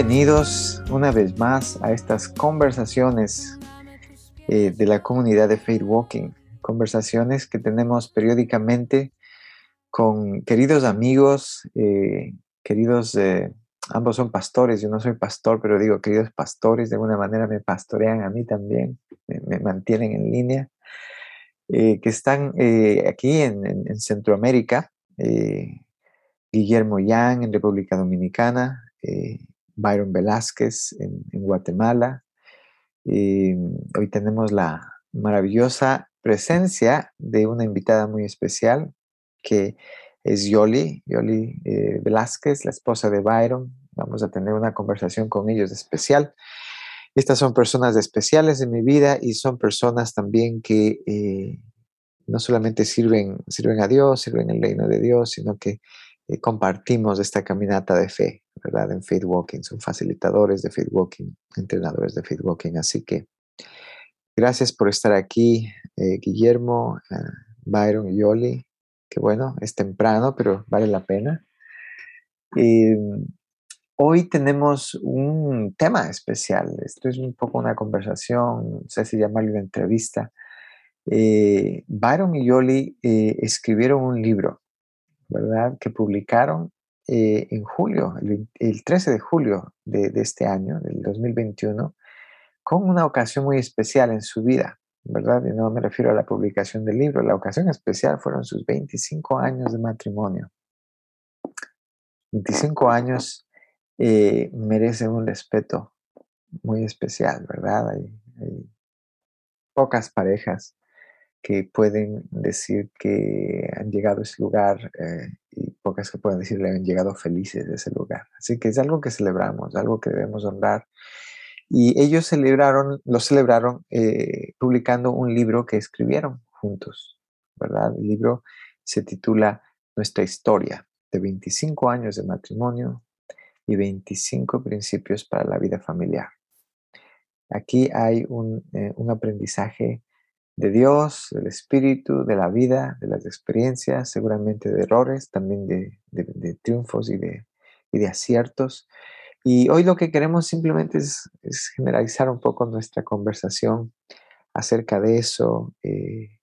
Bienvenidos una vez más a estas conversaciones eh, de la comunidad de Faith Walking, conversaciones que tenemos periódicamente con queridos amigos, eh, queridos eh, ambos son pastores, yo no soy pastor, pero digo, queridos pastores, de alguna manera me pastorean a mí también, me, mantienen en línea, eh, que están aquí en, Centroamérica, eh, Guillermo Yang en República Dominicana, Byron Velázquez en, Guatemala. hoy tenemos la maravillosa presencia de una invitada muy especial que es Yoli, Yoli Velázquez, la esposa de Byron, Vamos a tener una conversación con ellos especial. Estas son personas especiales en mi vida y son personas también que eh, no solamente sirven, sirven a Dios, sirven el reino de Dios, sino que eh, compartimos esta caminata de fe, ¿verdad? En Faith Walking. Son facilitadores de Faith Walking, entrenadores de Faith Walking. Así que gracias por estar aquí, eh, Guillermo, Byron y Yoli. Que bueno, es temprano, pero vale la pena. Y Hoy tenemos un tema especial. Esto es un poco una conversación, no sé si llamarlo una entrevista. Eh, Byron y Yoli eh, escribieron un libro, ¿verdad? Que publicaron eh, en julio, el, 13 de julio de, este año, del 2021, con una ocasión muy especial en su vida, ¿verdad? Y no me refiero a la publicación del libro, la ocasión especial fueron sus 25 años de matrimonio. 25 años eh, merece un respeto muy especial, ¿verdad? Hay, pocas parejas que pueden decir que han llegado a ese lugar eh, y que pueden decir que han llegado felices de ese lugar. Así que es algo que celebramos, algo que debemos honrar. Y ellos celebraron, lo celebraron eh, publicando un libro que escribieron juntos, ¿verdad? El libro se titula Nuestra historia de 25 años de matrimonio, y 25 principios para la vida familiar. Aquí hay un, eh, aprendizaje de Dios, del Espíritu, de la vida, de las experiencias, seguramente de errores, también de, triunfos y de, de, aciertos. Y hoy lo que queremos simplemente es, generalizar un poco nuestra conversación acerca de eso, eh,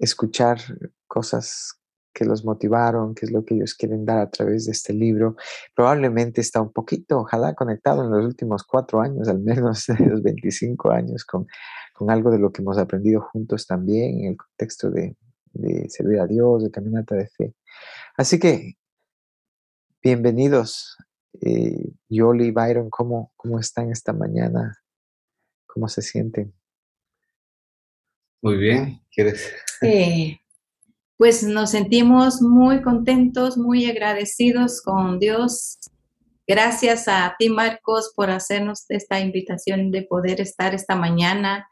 escuchar cosas que los motivaron, qué es lo que ellos quieren dar a través de este libro. Probablemente está un poquito, ojalá, conectado en los últimos cuatro años, al menos de los 25 años, con, con algo de lo que hemos aprendido juntos también en el contexto de, de servir a Dios, de caminata de fe. Así que, bienvenidos. Eh, Yoli y Byron, ¿cómo, ¿cómo están esta mañana? ¿Cómo se sienten? Muy bien, ¿quieres? Sí pues nos sentimos muy contentos, muy agradecidos con Dios. Gracias a ti, Marcos, por hacernos esta invitación de poder estar esta mañana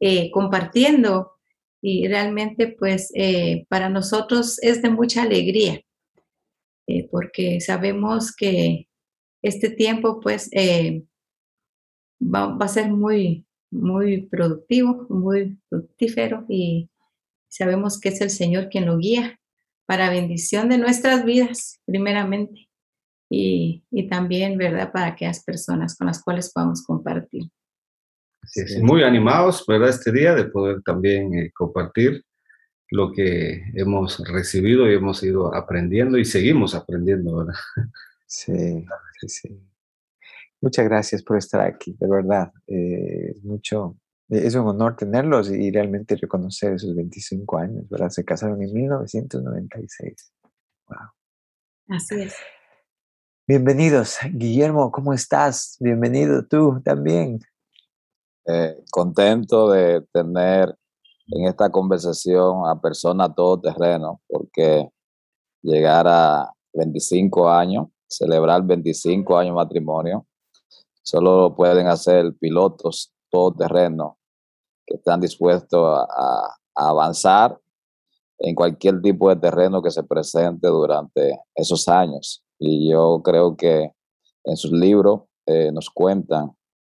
eh, compartiendo. Y realmente, pues, eh, para nosotros es de mucha alegría, eh, porque sabemos que este tiempo, pues, va, va, a ser muy, muy productivo, muy fructífero y Sabemos que es el Señor quien lo guía para bendición de nuestras vidas, primeramente, y, también, ¿verdad?, para aquellas personas con las cuales podamos compartir. Muy animados, ¿verdad?, este día de poder también eh, compartir lo que hemos recibido y hemos ido aprendiendo y seguimos aprendiendo, ¿verdad? Sí, sí, sí. Muchas gracias por estar aquí, de verdad. Eh, mucho, es un honor tenerlos y realmente reconocer esos 25 años, ¿verdad? Se casaron en 1996. Wow. Así es. Bienvenidos. Guillermo, ¿cómo estás? Bienvenido tú también. Eh, contento de tener en esta conversación a personas terreno, porque llegar a 25 años, celebrar 25 años de matrimonio, solo pueden hacer pilotos todoterreno que están dispuestos a, avanzar en cualquier tipo de terreno que se presente durante esos años. Y yo creo que en sus libros eh, nos cuentan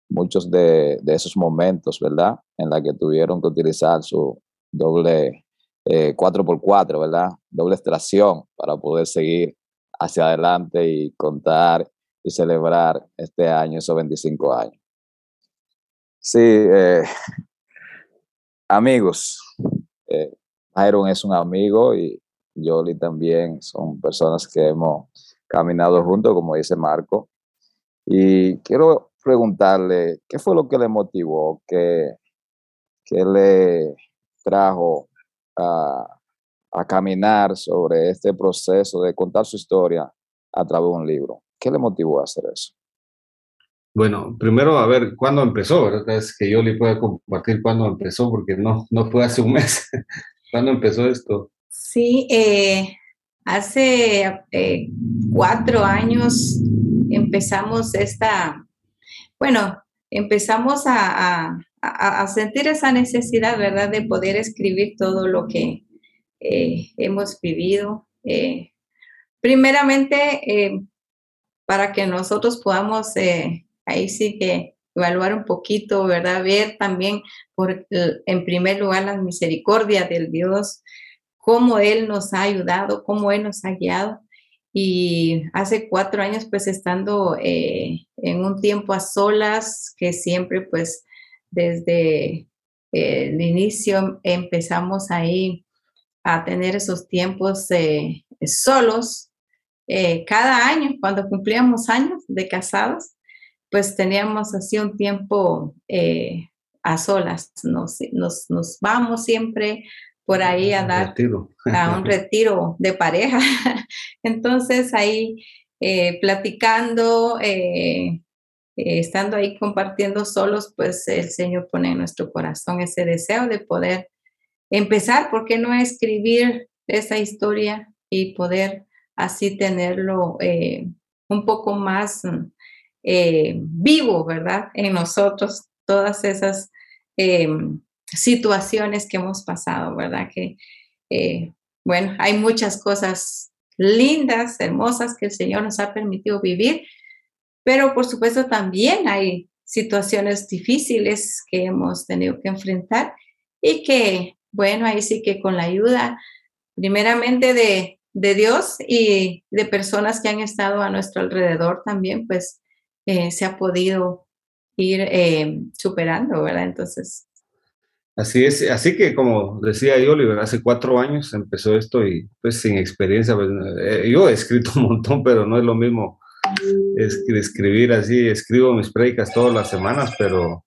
muchos de, esos momentos, ¿verdad? En la que tuvieron que utilizar su doble 4x4, eh, ¿verdad? Doble extracción para poder seguir hacia adelante y contar y celebrar este año, esos 25 años. Sí, eh, amigos, eh, es un amigo y Yoli también son personas que hemos caminado juntos, como dice Marco. Y quiero preguntarle, ¿qué fue lo que le motivó, qué, le trajo a, caminar sobre este proceso de contar su historia a través de un libro? ¿Qué le motivó a hacer eso? Bueno, primero a ver cuándo empezó, ¿verdad? Es que yo le pueda compartir cuándo empezó, porque no, no fue hace un mes. ¿Cuándo empezó esto? Sí, eh, hace eh, cuatro años empezamos esta, bueno, empezamos a, sentir esa necesidad, ¿verdad?, de poder escribir todo lo que eh, hemos vivido. Eh, primeramente, eh, para que nosotros podamos, ahí sí que evaluar un poquito, ¿verdad? Ver también, por, en primer lugar, la misericordia del Dios, cómo Él nos ha ayudado, cómo Él nos ha guiado. Y hace cuatro años, pues estando eh, en un tiempo a solas, que siempre, pues desde el inicio empezamos ahí a tener esos tiempos eh, solos. Eh, cada año, cuando cumplíamos años de casados, pues teníamos así un tiempo a solas. Nos, nos, nos, vamos siempre por ahí a dar a un retiro de pareja. Entonces ahí eh, platicando, eh, eh, estando ahí compartiendo solos, pues el Señor pone en nuestro corazón ese deseo de poder empezar, ¿por qué no escribir esa historia y poder así tenerlo un poco más vivo, ¿verdad? En nosotros, todas esas situaciones que hemos pasado, ¿verdad? Que, eh, bueno, hay muchas cosas lindas, hermosas que el Señor nos ha permitido vivir, pero por supuesto también hay situaciones difíciles que hemos tenido que enfrentar y que, bueno, ahí sí que con la ayuda primeramente de, de Dios y de personas que han estado a nuestro alrededor también, pues eh, se ha podido ir eh, superando, ¿verdad? Entonces, Así es, así que como decía yo, Oliver, hace cuatro años empezó esto y pues sin experiencia, pues, eh, yo he escrito un montón, pero no es lo mismo escribir así, escribo mis predicas todas las semanas, pero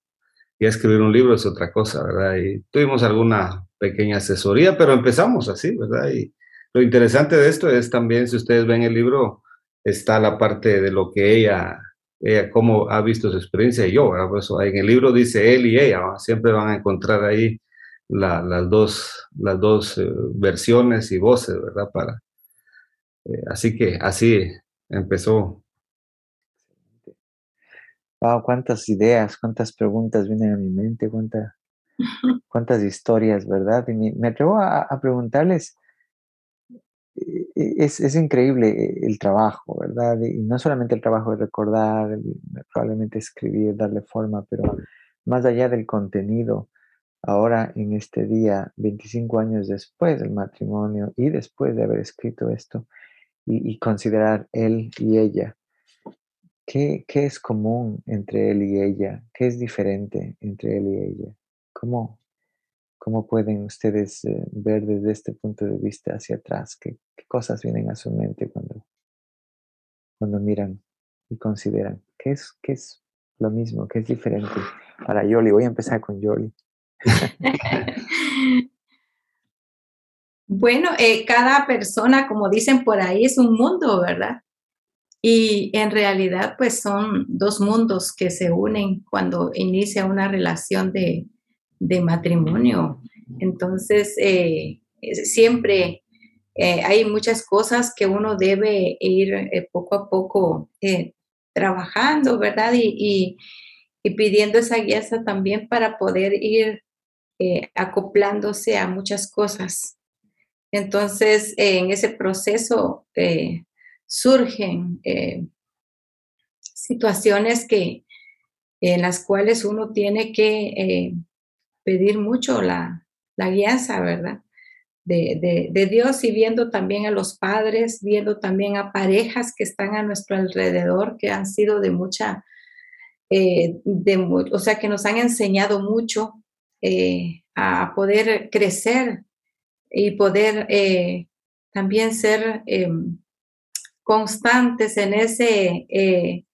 ya escribir un libro es otra cosa, ¿verdad? Y tuvimos alguna pequeña asesoría, pero empezamos así, ¿verdad? Y lo interesante de esto es también, si ustedes ven el libro, está la parte de lo que ella ella cómo ha visto su experiencia y yo, ¿verdad? Por eso en el libro dice él y ella, siempre van a encontrar ahí las dos, las dos eh, versiones y voces, ¿verdad? Para, eh, así que así empezó. Wow, cuántas ideas, cuántas preguntas vienen a mi mente, cuántas, cuántas historias, ¿verdad? Y me, atrevo a, a preguntarles, e-, es, increíble eh, el trabajo, ¿verdad? Y no solamente el trabajo de recordar, probablemente escribir, darle forma, pero más allá del contenido, ahora en este día, 25 años después del matrimonio y después de haber escrito esto, y, considerar él y ella, ¿qué, ¿qué, es común entre él y ella? ¿Qué es diferente entre él y ella? ¿Cómo, ¿Cómo pueden ustedes eh, ver desde este punto de vista hacia atrás? ¿Qué, cosas vienen a su mente cuando, cuando miran y consideran? ¿Qué es, qué es lo mismo? ¿Qué es diferente para Yoli? Voy a empezar con Yoli. bueno, eh, cada persona, como dicen por ahí, es un mundo, ¿verdad? Y en realidad, pues son dos mundos que se unen cuando inicia una relación de, de matrimonio. Entonces, eh, siempre eh, hay muchas cosas que uno debe ir eh, poco a poco trabajando, ¿verdad? Y, pidiendo esa guía también para poder ir acoplándose a muchas cosas. Entonces, en ese proceso surgen situaciones que, en las cuales uno tiene que pedir mucho la, la guianza, ¿verdad? De, de, Dios y viendo también a los padres, viendo también a parejas que están a nuestro alrededor, que han sido de mucha, eh, de, o sea, que nos han enseñado mucho eh, a poder crecer y poder también ser em, constantes en ese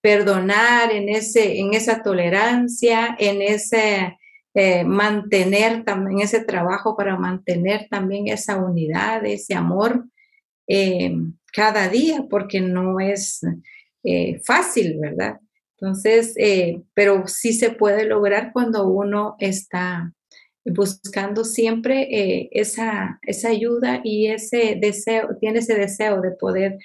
perdonar, en, ese, en esa tolerancia, en ese eh, mantener también ese trabajo para mantener también esa unidad, ese amor eh, cada día, porque no es eh, fácil, ¿verdad? Entonces, pero sí se puede lograr cuando uno está buscando siempre esa, esa ayuda y ese deseo, tiene ese deseo de poder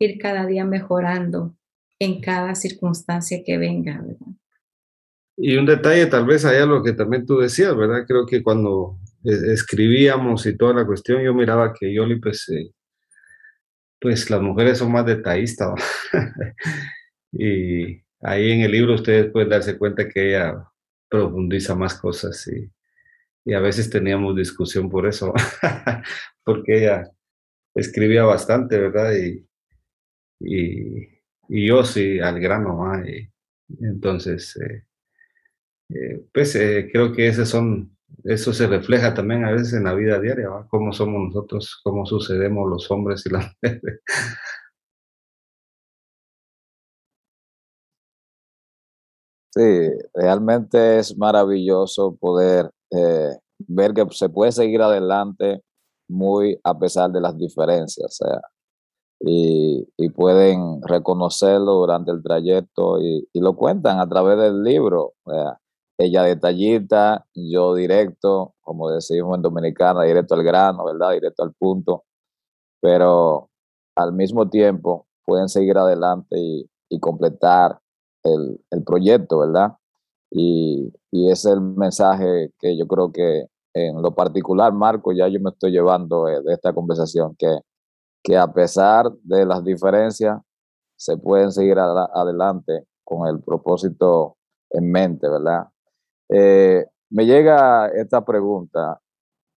ir cada día mejorando en cada circunstancia que venga, ¿verdad? Y un detalle, tal vez allá lo que también tú decías, ¿verdad? Creo que cuando eh, escribíamos y toda la cuestión, yo miraba que Yoli, pues, eh, pues las mujeres son más detallistas. y ahí en el libro ustedes pueden darse cuenta que ella profundiza más cosas y, y a veces teníamos discusión por eso, porque ella escribía bastante, ¿verdad? Y, y, y yo sí al grano. entonces, eh, eh, pues eh, creo que son, eso se refleja también a veces en la vida diaria, cómo somos nosotros, cómo sucedemos los hombres y las mujeres. Sí, realmente es maravilloso poder ver que se puede seguir adelante muy a pesar de las diferencias. O y, pueden reconocerlo durante el trayecto y, lo cuentan a través del libro. Ella detallita, yo directo, como decimos en Dominicana, directo al grano, ¿verdad? Directo al punto. Pero al mismo tiempo pueden seguir adelante y, completar el, proyecto, ¿verdad? Y, y es el mensaje que yo creo que en lo particular, Marco, ya yo me estoy llevando de esta conversación, que a pesar de las diferencias, se pueden seguir adelante con el propósito en mente, ¿verdad? Eh, me llega esta pregunta,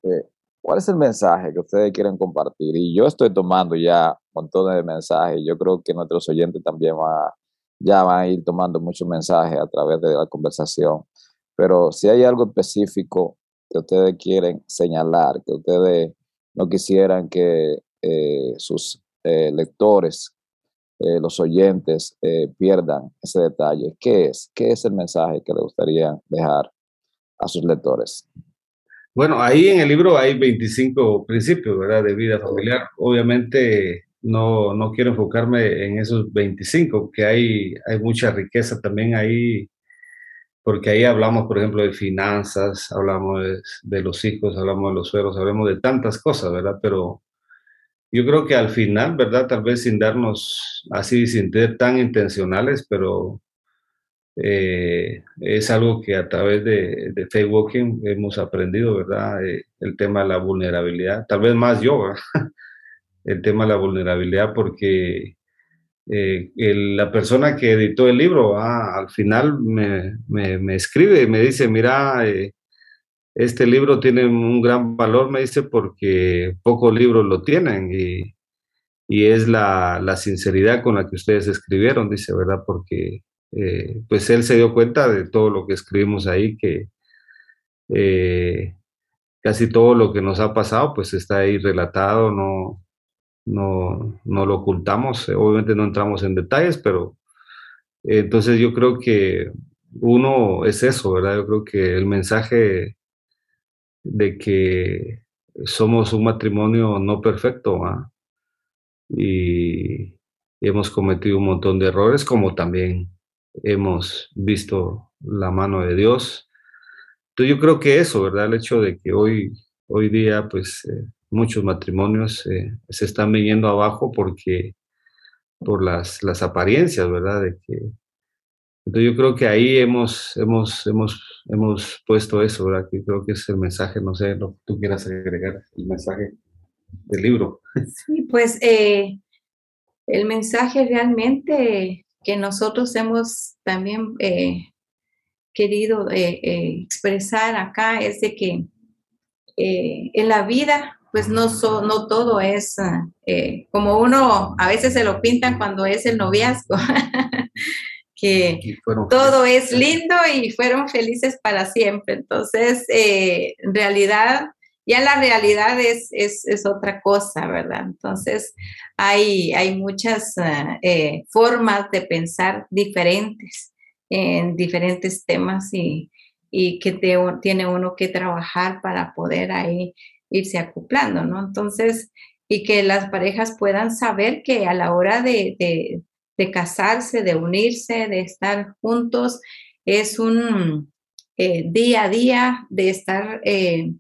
eh, ¿cuál es el mensaje que ustedes quieren compartir? Y yo estoy tomando ya montones de mensajes, yo creo que nuestros oyentes también va, ya van a ir tomando muchos mensajes a través de la conversación, pero si hay algo específico que ustedes quieren señalar, que ustedes no quisieran que eh, sus lectores, eh, los oyentes pierdan ese detalle. ¿Qué es? ¿Qué es el mensaje que le gustaría dejar a sus lectores? Bueno, ahí en el libro hay 25 principios, ¿verdad? De vida familiar. Obviamente no, no quiero enfocarme en esos 25, que hay, hay mucha riqueza también ahí, porque ahí hablamos, por ejemplo, de finanzas, hablamos de, los hijos, hablamos de los sueros, hablamos de tantas cosas, ¿verdad? Pero yo creo que al final, ¿verdad? Tal vez sin darnos así, sin ser tan intencionales, pero eh, es algo que a través de, de Walking hemos aprendido, ¿verdad? Eh, el tema de la vulnerabilidad, tal vez más yo, el tema de la vulnerabilidad, porque eh, la persona que editó el libro al final me, me, me, escribe y me dice, mira, este libro tiene un gran valor, me dice, porque pocos libros lo tienen y, y es la, la, sinceridad con la que ustedes escribieron, dice, ¿verdad? Porque eh, pues él se dio cuenta de todo lo que escribimos ahí, que eh, casi todo lo que nos ha pasado pues está ahí relatado, no, no, no lo ocultamos, obviamente no entramos en detalles, pero entonces yo creo que uno es eso, ¿verdad? Yo creo que el mensaje de que somos un matrimonio no perfecto y hemos cometido un montón de errores, como también hemos visto la mano de Dios. Entonces yo creo que eso, ¿verdad? El hecho de que hoy, hoy día, pues eh, muchos matrimonios eh, se están viniendo abajo porque por las, las apariencias, ¿verdad? De que entonces yo creo que ahí hemos, hemos, hemos, hemos puesto eso, ¿verdad? Que creo que es el mensaje, no sé, lo que tú quieras agregar, el mensaje del libro. Sí, pues eh, el mensaje realmente que nosotros hemos también eh, querido expresar acá es de que en la vida pues no, no todo es como uno a veces se lo pintan cuando es el noviazgo, que todo es lindo y fueron felices para siempre. Entonces, en realidad, ya la realidad es, es, otra cosa, ¿verdad? Entonces, hay, hay muchas eh, eh, formas de pensar diferentes en diferentes temas y, y que tiene uno que trabajar para poder ahí irse acoplando, ¿no? Entonces, y que las parejas puedan saber que a la hora de, de, casarse, de unirse, de estar juntos, es un eh, día a día de estar eh,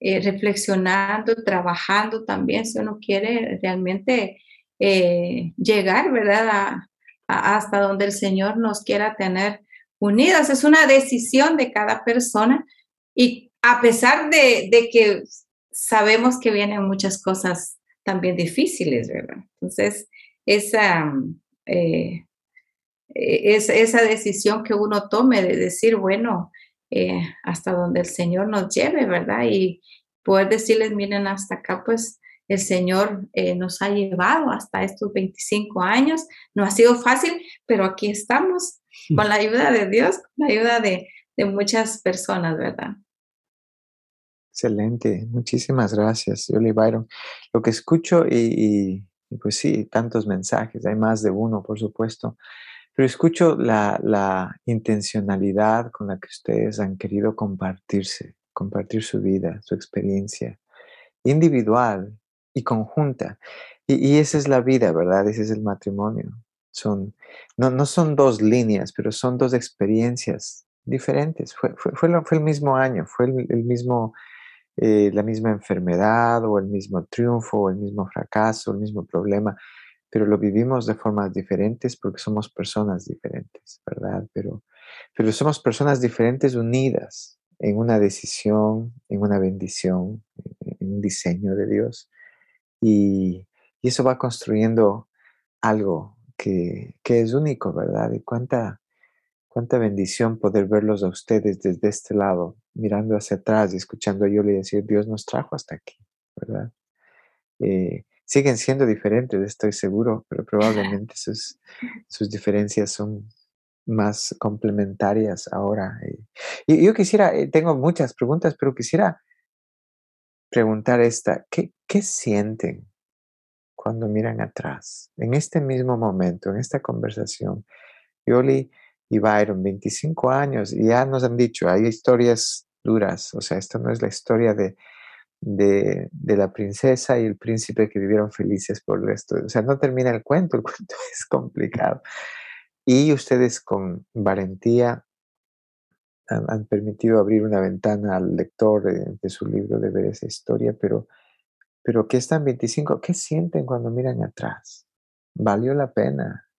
reflexionando, trabajando también, si uno quiere realmente eh, llegar, ¿verdad? hasta donde el Señor nos quiera tener unidas. Es una decisión de cada persona y a pesar de, que sabemos que vienen muchas cosas también difíciles, ¿verdad? Entonces, esa, eh, esa decisión que uno tome de decir, bueno, eh, hasta donde el Señor nos lleve, ¿verdad? Y poder decirles, miren, hasta acá pues el Señor eh, nos ha llevado hasta estos 25 años. No ha sido fácil, pero aquí estamos con la ayuda de Dios, con la ayuda de, muchas personas, ¿verdad? Excelente, muchísimas gracias, Yoli Byron. Lo que escucho y, y, pues sí, tantos mensajes, hay más de uno, por supuesto, pero escucho la, intencionalidad con la que ustedes han querido compartirse, compartir su vida, su experiencia individual y conjunta. Y, esa es la vida, ¿verdad? Ese es el matrimonio. Son, no, no son dos líneas, pero son dos experiencias diferentes. Fue, fue, fue, el mismo año, fue el, mismo, eh, la misma enfermedad o el mismo triunfo o el mismo fracaso, el mismo problema, pero lo vivimos de formas diferentes porque somos personas diferentes, ¿verdad? Pero, pero somos personas diferentes unidas en una decisión, en una bendición, en un diseño de Dios. Y, eso va construyendo algo que, es único, ¿verdad? Y cuánta, cuánta bendición poder verlos a ustedes desde este lado, mirando hacia atrás y escuchando a yo le decir, Dios nos trajo hasta aquí, ¿verdad? Eh, siguen siendo diferentes, estoy seguro, pero probablemente sus, sus diferencias son más complementarias ahora. Y yo quisiera, eh, tengo muchas preguntas, pero quisiera preguntar esta, ¿qué, qué sienten cuando miran atrás? En este mismo momento, en esta conversación, Yoli y Byron, 25 años, y ya nos han dicho, hay historias duras, o sea, esto no es la historia de de, la princesa y el príncipe que vivieron felices por el resto. O sea, no termina el cuento, el cuento es complicado. Y ustedes con valentía han, permitido abrir una ventana al lector de, su libro de ver esa historia, pero, pero ¿qué están 25? ¿Qué sienten cuando miran atrás? ¿Valió la pena?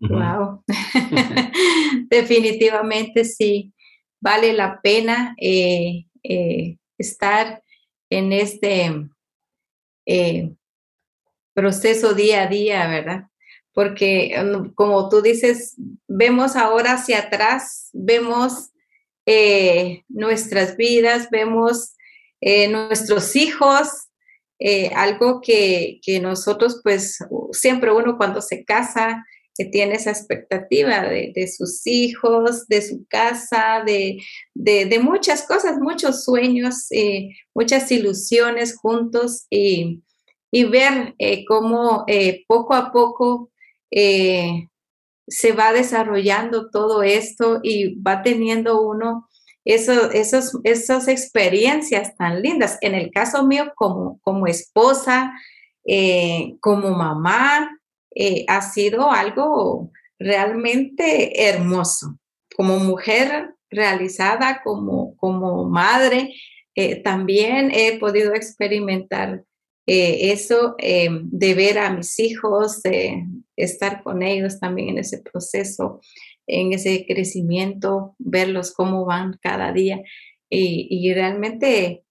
Wow, definitivamente sí, vale la pena. Eh, eh, estar en este eh, proceso día a día, ¿verdad? Porque mm, como tú dices, vemos ahora hacia atrás, vemos nuestras vidas, vemos nuestros hijos, algo que, que, nosotros, pues, siempre uno cuando se casa, que tiene esa expectativa de, sus hijos, de su casa, de, muchas cosas, muchos sueños, eh, muchas ilusiones juntos y, ver eh, cómo eh, poco a poco se va desarrollando todo esto y va teniendo uno esos, esas experiencias tan lindas. En el caso mío, como, como esposa, como mamá, eh, ha sido algo realmente hermoso. Como mujer realizada, como, como madre, eh, también he podido experimentar eh, eso de ver a mis hijos, de estar con ellos también en ese proceso, en ese crecimiento, verlos cómo van cada día. Y, y realmente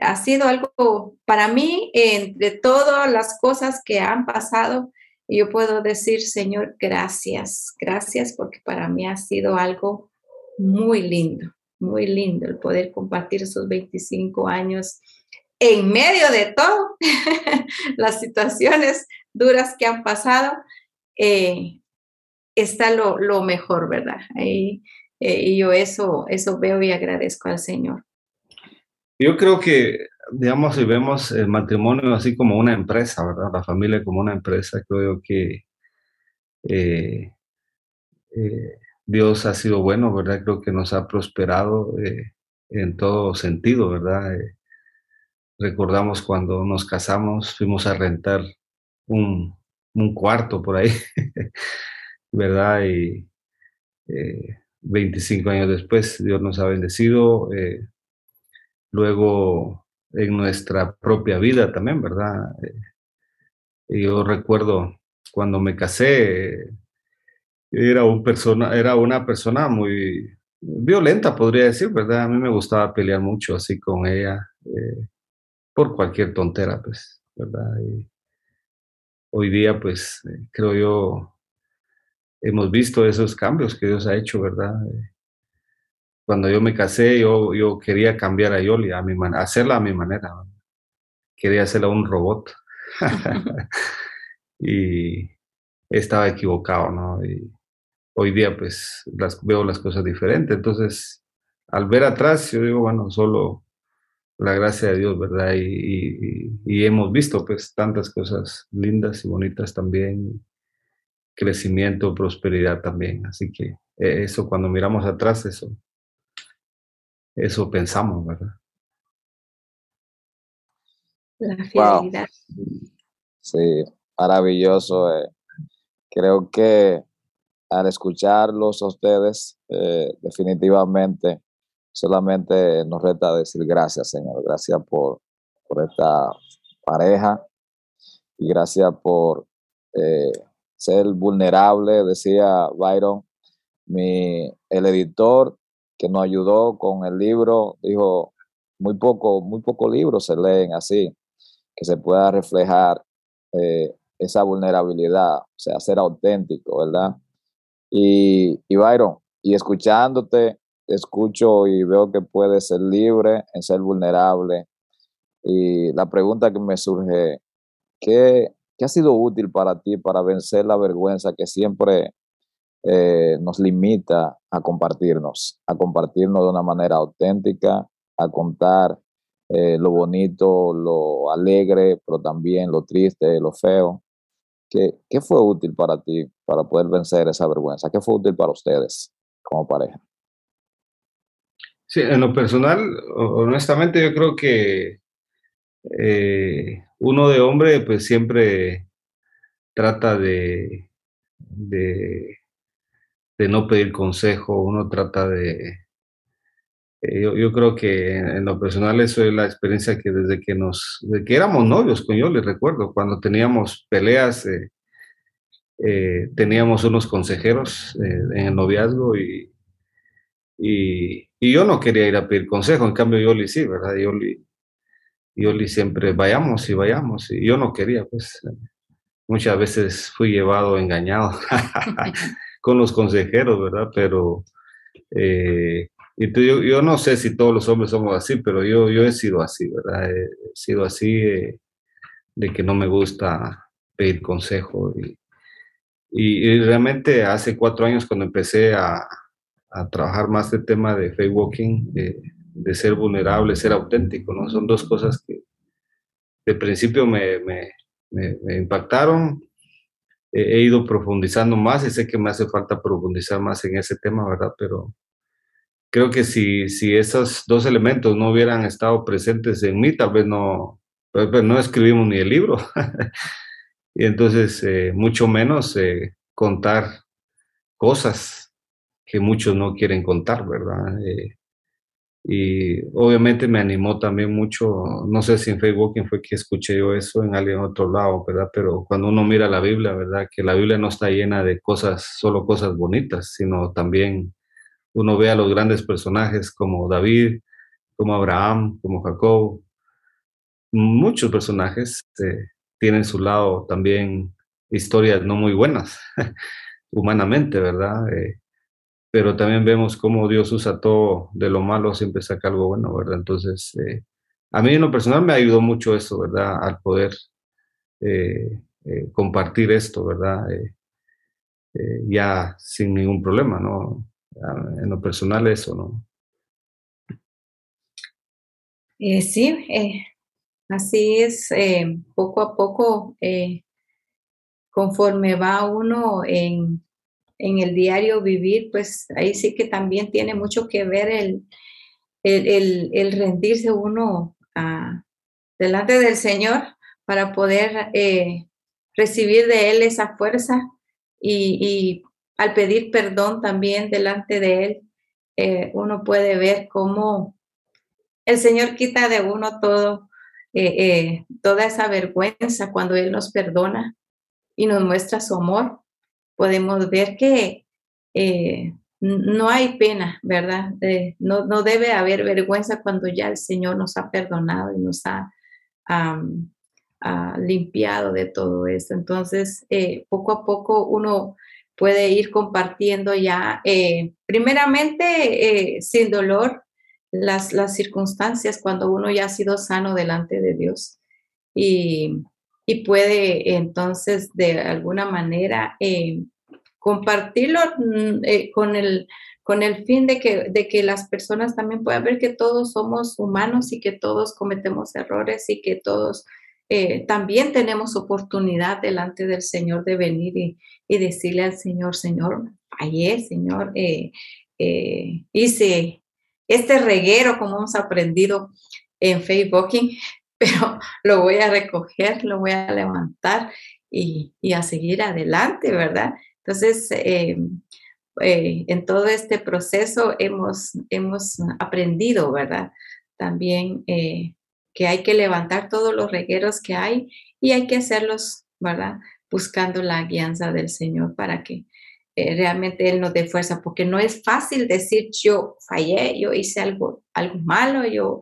ha sido algo, para mí, entre todas las cosas que han pasado, yo puedo decir, Señor, gracias, gracias porque para mí ha sido algo muy lindo, muy lindo el poder compartir esos 25 años en medio de todo, las situaciones duras que han pasado, eh, está lo, mejor, ¿verdad? Eh, y yo eso, eso veo y agradezco al Señor. Yo creo que, digamos, si vemos el matrimonio así como una empresa, ¿verdad? La familia como una empresa, creo que eh, Dios ha sido bueno, ¿verdad? Creo que nos ha prosperado en todo sentido, ¿verdad? recordamos cuando nos casamos, fuimos a rentar un, cuarto por ahí, ¿verdad? Y 25 eh, años después Dios nos ha bendecido. Eh, luego en nuestra propia vida también, ¿verdad? Eh, yo recuerdo cuando me casé, era, un persona, era una persona muy violenta, podría decir, ¿verdad? A mí me gustaba pelear mucho así con ella por cualquier tontera, pues, ¿verdad? Y hoy día, pues, eh, creo yo, hemos visto esos cambios que Dios ha hecho, ¿verdad? Eh, cuando yo me casé, yo, yo quería cambiar a Yoli, a mi hacerla a mi manera. Quería hacerla un robot. y estaba equivocado, ¿no? Y hoy día, pues, las, veo las cosas diferentes. Entonces, al ver atrás, yo digo, bueno, solo la gracia de Dios, ¿verdad? Y, hemos visto pues tantas cosas lindas y bonitas también, crecimiento, prosperidad también. Así que eh, eso cuando miramos atrás, eso, eso pensamos, ¿verdad? La fidelidad. Sí, maravilloso. Eh. Creo que al escucharlos a ustedes, eh, definitivamente solamente nos resta decir gracias, Señor. Gracias por, esta pareja y gracias por eh, ser vulnerable, decía Byron. Mi, el editor que nos ayudó con el libro dijo, muy poco, muy pocos libros se leen así, que se pueda reflejar eh, esa vulnerabilidad, o sea, ser auténtico, ¿verdad? Y, y Byron, y escuchándote, escucho y veo que puedes ser libre en ser vulnerable. Y la pregunta que me surge, ¿qué, ha sido útil para ti para vencer la vergüenza que siempre eh, nos limita a compartirnos, a compartirnos de una manera auténtica, a contar eh, lo bonito, lo alegre, pero también lo triste, lo feo? ¿Qué, ¿Qué fue útil para ti para poder vencer esa vergüenza? ¿Qué fue útil para ustedes como pareja? Sí, en lo personal, honestamente, yo creo que eh, uno de hombre, pues siempre trata de, de, no pedir consejo, uno trata de... Eh, yo, creo que en, lo personal eso es la experiencia que desde que nos, de que éramos novios con yo, les recuerdo, cuando teníamos peleas, eh, teníamos unos consejeros en el noviazgo y, y, yo no quería ir a pedir consejo, en cambio Yoli sí, ¿verdad? Yoli, Yoli siempre vayamos y vayamos, y yo no quería, pues muchas veces fui llevado engañado con los consejeros, ¿verdad? Pero eh, y yo, yo, no sé si todos los hombres somos así, pero yo, yo he sido así, ¿verdad? He sido así eh, de que no me gusta pedir consejo. y, y, realmente hace cuatro años cuando empecé a, a trabajar más el tema de faith walking, de, ser vulnerable, ser auténtico, ¿no? Son dos cosas que de principio me, me, impactaron. He, ido profundizando más y sé que me hace falta profundizar más en ese tema, ¿verdad? Pero creo que si, si esos dos elementos no hubieran estado presentes en mí, tal vez no, no escribimos ni el libro. y entonces, eh, mucho menos eh, contar cosas que muchos no quieren contar, ¿verdad? Eh, y obviamente me animó también mucho, no sé si en Facebook fue que escuché yo eso en alguien otro lado, ¿verdad? Pero cuando uno mira la Biblia, ¿verdad? Que la Biblia no está llena de cosas, solo cosas bonitas, sino también uno ve a los grandes personajes como David, como Abraham, como Jacob. Muchos personajes eh, tienen su lado también historias no muy buenas, humanamente, ¿verdad? Pero también vemos cómo Dios usa todo de lo malo, siempre saca algo bueno, ¿verdad? Entonces, a mí en lo personal me ayudó mucho eso, ¿verdad? Al poder compartir esto, ¿verdad? ya sin ningún problema, ¿no? En lo personal eso, ¿no? Eh, sí, eh, así es, eh, poco a poco, conforme va uno en, el diario vivir, pues ahí sí que también tiene mucho que ver el, el, rendirse uno delante del Señor para poder recibir de Él esa fuerza y, y, al pedir perdón también delante de Él, uno puede ver cómo el Señor quita de uno todo, eh, eh, toda esa vergüenza cuando Él nos perdona y nos muestra su amor. Podemos ver que eh, no hay pena, ¿verdad? no, no, debe haber vergüenza cuando ya el Señor nos ha perdonado y nos ha, limpiado de todo esto. Entonces, poco a poco uno puede ir compartiendo ya, primeramente, sin dolor, las, las circunstancias cuando uno ya ha sido sano delante de Dios y, y puede entonces de alguna manera eh, compartirlo mm, eh, con, el, con el fin de que, de que las personas también puedan ver que todos somos humanos y que todos cometemos errores y que todos eh, también tenemos oportunidad delante del Señor de venir y, decirle al Señor, Señor, fallé, Señor, hice este reguero, como hemos aprendido en Facebook, pero lo voy a recoger, lo voy a levantar y, a seguir adelante, ¿verdad? Entonces, eh, eh, en todo este proceso hemos, hemos aprendido, ¿verdad? También eh, que hay que levantar todos los regueros que hay y hay que hacerlos, ¿verdad? Buscando la guianza del Señor para que eh, realmente Él nos dé fuerza, porque no es fácil decir yo fallé, yo hice algo, algo malo, yo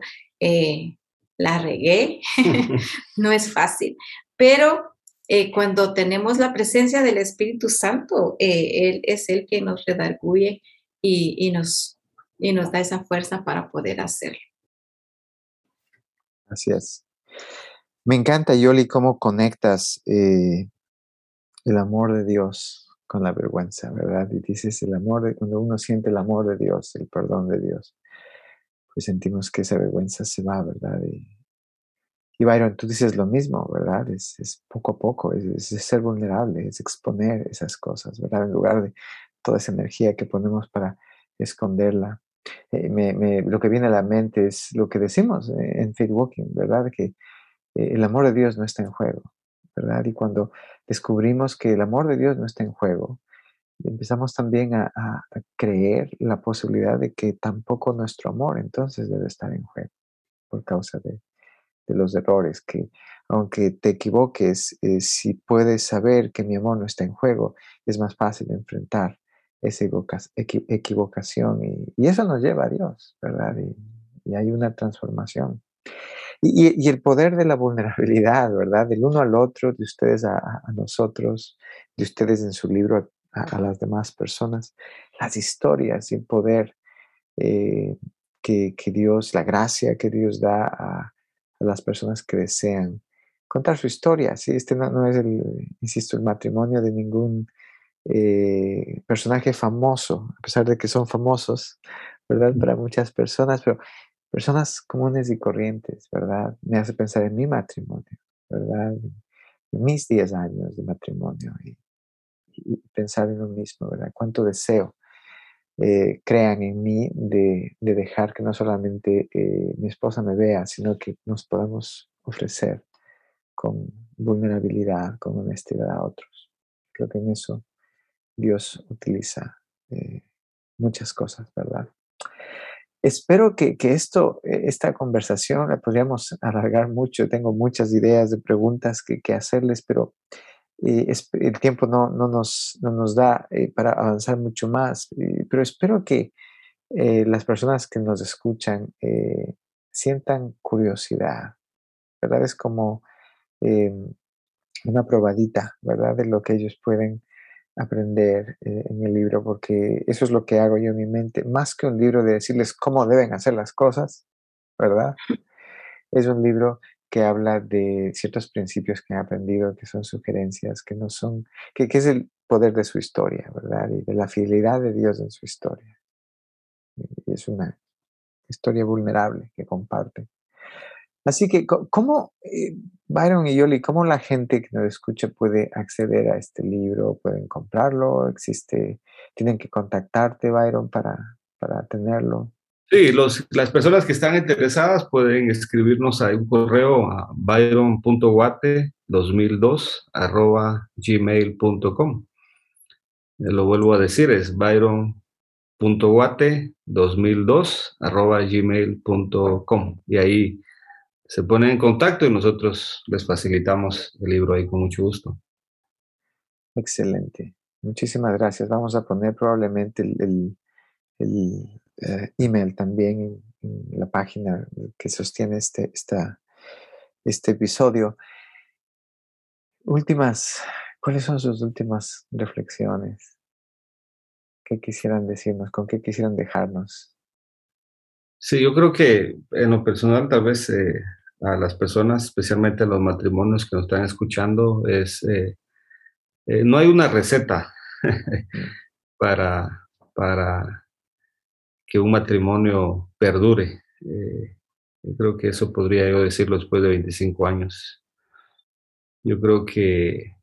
la regué, no es fácil, pero eh, cuando tenemos la presencia del Espíritu Santo, Él es el que nos redarguye y, nos, y nos da esa fuerza para poder hacerlo. Así es. Me encanta, Yoli, cómo conectas el amor de Dios con la vergüenza, ¿verdad? Y dices el amor, de, cuando uno siente el amor de Dios, el perdón de Dios, sentimos que esa vergüenza se va, ¿verdad? Y, Byron, tú dices lo mismo, ¿verdad? Es, poco a poco, es, ser vulnerable, es exponer esas cosas, ¿verdad? En lugar de toda esa energía que ponemos para esconderla. Eh, me, lo que viene a la mente es lo que decimos eh, en Faith Walking, ¿verdad? Que eh, el amor de Dios no está en juego, ¿verdad? Y cuando descubrimos que el amor de Dios no está en juego, empezamos también a, creer la posibilidad de que tampoco nuestro amor entonces debe estar en juego por causa de, los errores, que aunque te equivoques, eh, si puedes saber que mi amor no está en juego, es más fácil enfrentar esa equivocación y, eso nos lleva a Dios, ¿verdad? y hay una transformación. Y, el poder de la vulnerabilidad, ¿verdad? Del uno al otro, de ustedes a, nosotros, de ustedes en su libro a, las demás personas, las historias y el poder eh, que, Dios, la gracia que Dios da a, las personas que desean contar su historia. ¿sí? Este no, es, el, insisto, el matrimonio de ningún eh, personaje famoso, a pesar de que son famosos, ¿verdad? Para muchas personas, pero personas comunes y corrientes, ¿verdad? Me hace pensar en mi matrimonio, ¿verdad? En mis 10 años de matrimonio y, pensar en lo mismo, ¿verdad? Cuánto deseo eh, crean en mí de, dejar que no solamente eh, mi esposa me vea, sino que nos podamos ofrecer con vulnerabilidad, con honestidad a otros. Creo que en eso Dios utiliza eh, muchas cosas, ¿verdad? Espero que, esto, eh, esta conversación la podríamos alargar mucho. Tengo muchas ideas de preguntas que, hacerles, pero eh, el tiempo no, nos, nos, da eh, para avanzar mucho más. pero espero que las personas que nos escuchan sientan curiosidad, ¿verdad? Es como una probadita, ¿verdad? De lo que ellos pueden aprender eh, en el libro, porque eso es lo que hago yo en mi mente, más que un libro de decirles cómo deben hacer las cosas, ¿verdad? Es un libro que habla de ciertos principios que han aprendido, que son sugerencias, que no son, que, que es el poder de su historia, ¿verdad? Y de la fidelidad de Dios en su historia. Y es una historia vulnerable que comparte. Así que, ¿cómo, eh, Byron y Yoli, cómo la gente que nos escucha puede acceder a este libro? ¿Pueden comprarlo? ¿Existe? ¿Tienen que contactarte, Byron, para, para tenerlo? Sí, los, las personas que están interesadas pueden escribirnos a un correo a byron.guate2002 arroba gmail.com. Lo vuelvo a decir, es byron.guate2002 arroba gmail.com. Y ahí se ponen en contacto y nosotros les facilitamos el libro ahí con mucho gusto. Excelente. Muchísimas gracias. Vamos a poner probablemente el, eh, email también en, la página que sostiene este, esta, este episodio. Últimas, ¿cuáles son sus últimas reflexiones? ¿Qué quisieran decirnos? ¿Con qué quisieran dejarnos? Sí, yo creo que en lo personal tal vez eh, a las personas, especialmente a los matrimonios que nos están escuchando, es eh, eh, no hay una receta para, para que un matrimonio perdure. yo creo que eso podría yo decirlo después de 25 años. Yo creo que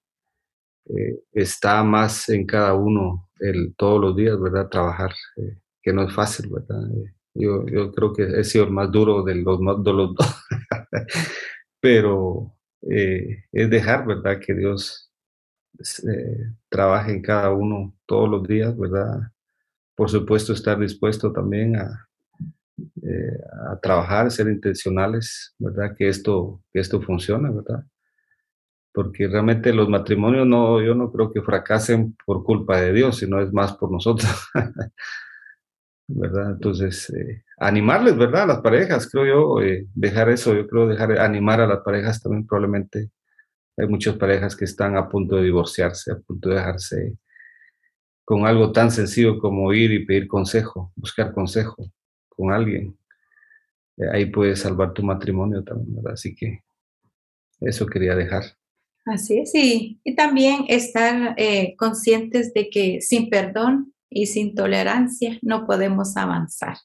está más en cada uno el todos los días, ¿verdad? Trabajar, que no es fácil, ¿verdad? Yo, creo que he sido el más duro de los, de los dos. Pero eh, es dejar, ¿verdad? Que Dios eh, trabaje en cada uno todos los días, ¿verdad? Por supuesto, estar dispuesto también a, eh, a trabajar, ser intencionales, ¿verdad? Que esto, que esto funcione, ¿verdad? Porque realmente los matrimonios no, yo no creo que fracasen por culpa de Dios, sino es más por nosotros. ¿verdad? Entonces, eh, animarles, ¿verdad? A las parejas, creo yo, eh, dejar eso, yo creo dejar animar a las parejas también probablemente. Hay muchas parejas que están a punto de divorciarse, a punto de dejarse con algo tan sencillo como ir y pedir consejo, buscar consejo con alguien. Eh, ahí puedes salvar tu matrimonio también, ¿verdad? Así que eso quería dejar. Así es, y, también estar conscientes de que sin perdón y sin tolerancia no podemos avanzar.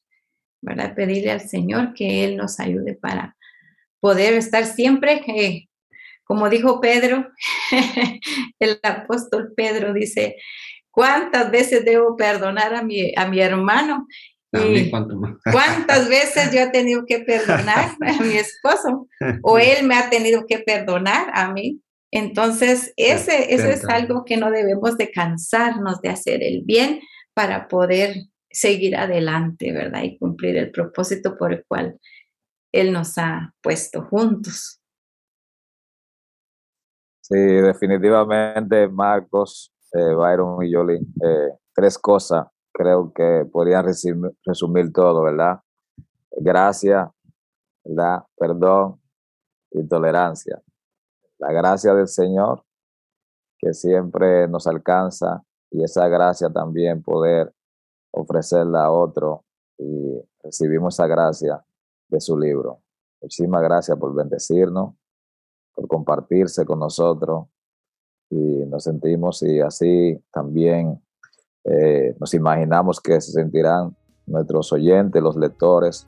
¿verdad? Pedirle al Señor que Él nos ayude para poder estar siempre, eh, como dijo Pedro, el apóstol Pedro dice, ¿cuántas veces debo perdonar a mi, a mi hermano? Y ¿Cuántas veces yo he tenido que perdonar a mi esposo? O él me ha tenido que perdonar a mí. Entonces, ese, ese es algo que no debemos de cansarnos de hacer el bien, para poder seguir adelante, ¿verdad? Y cumplir el propósito por el cual Él nos ha puesto juntos. Sí, definitivamente, Marcos, eh, Byron y Jolie, eh, tres cosas creo que podrían resumir, resumir todo, ¿verdad? Gracia, ¿verdad? Perdón y tolerancia. La gracia del Señor que siempre nos alcanza y esa gracia también poder ofrecerla a otro y recibimos esa gracia de su libro. Muchísimas gracias por bendecirnos, por compartirse con nosotros y nos sentimos y así también eh, nos imaginamos que se sentirán nuestros oyentes, los lectores,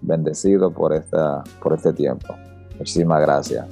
bendecidos por, esta, por este tiempo. Muchísimas gracias.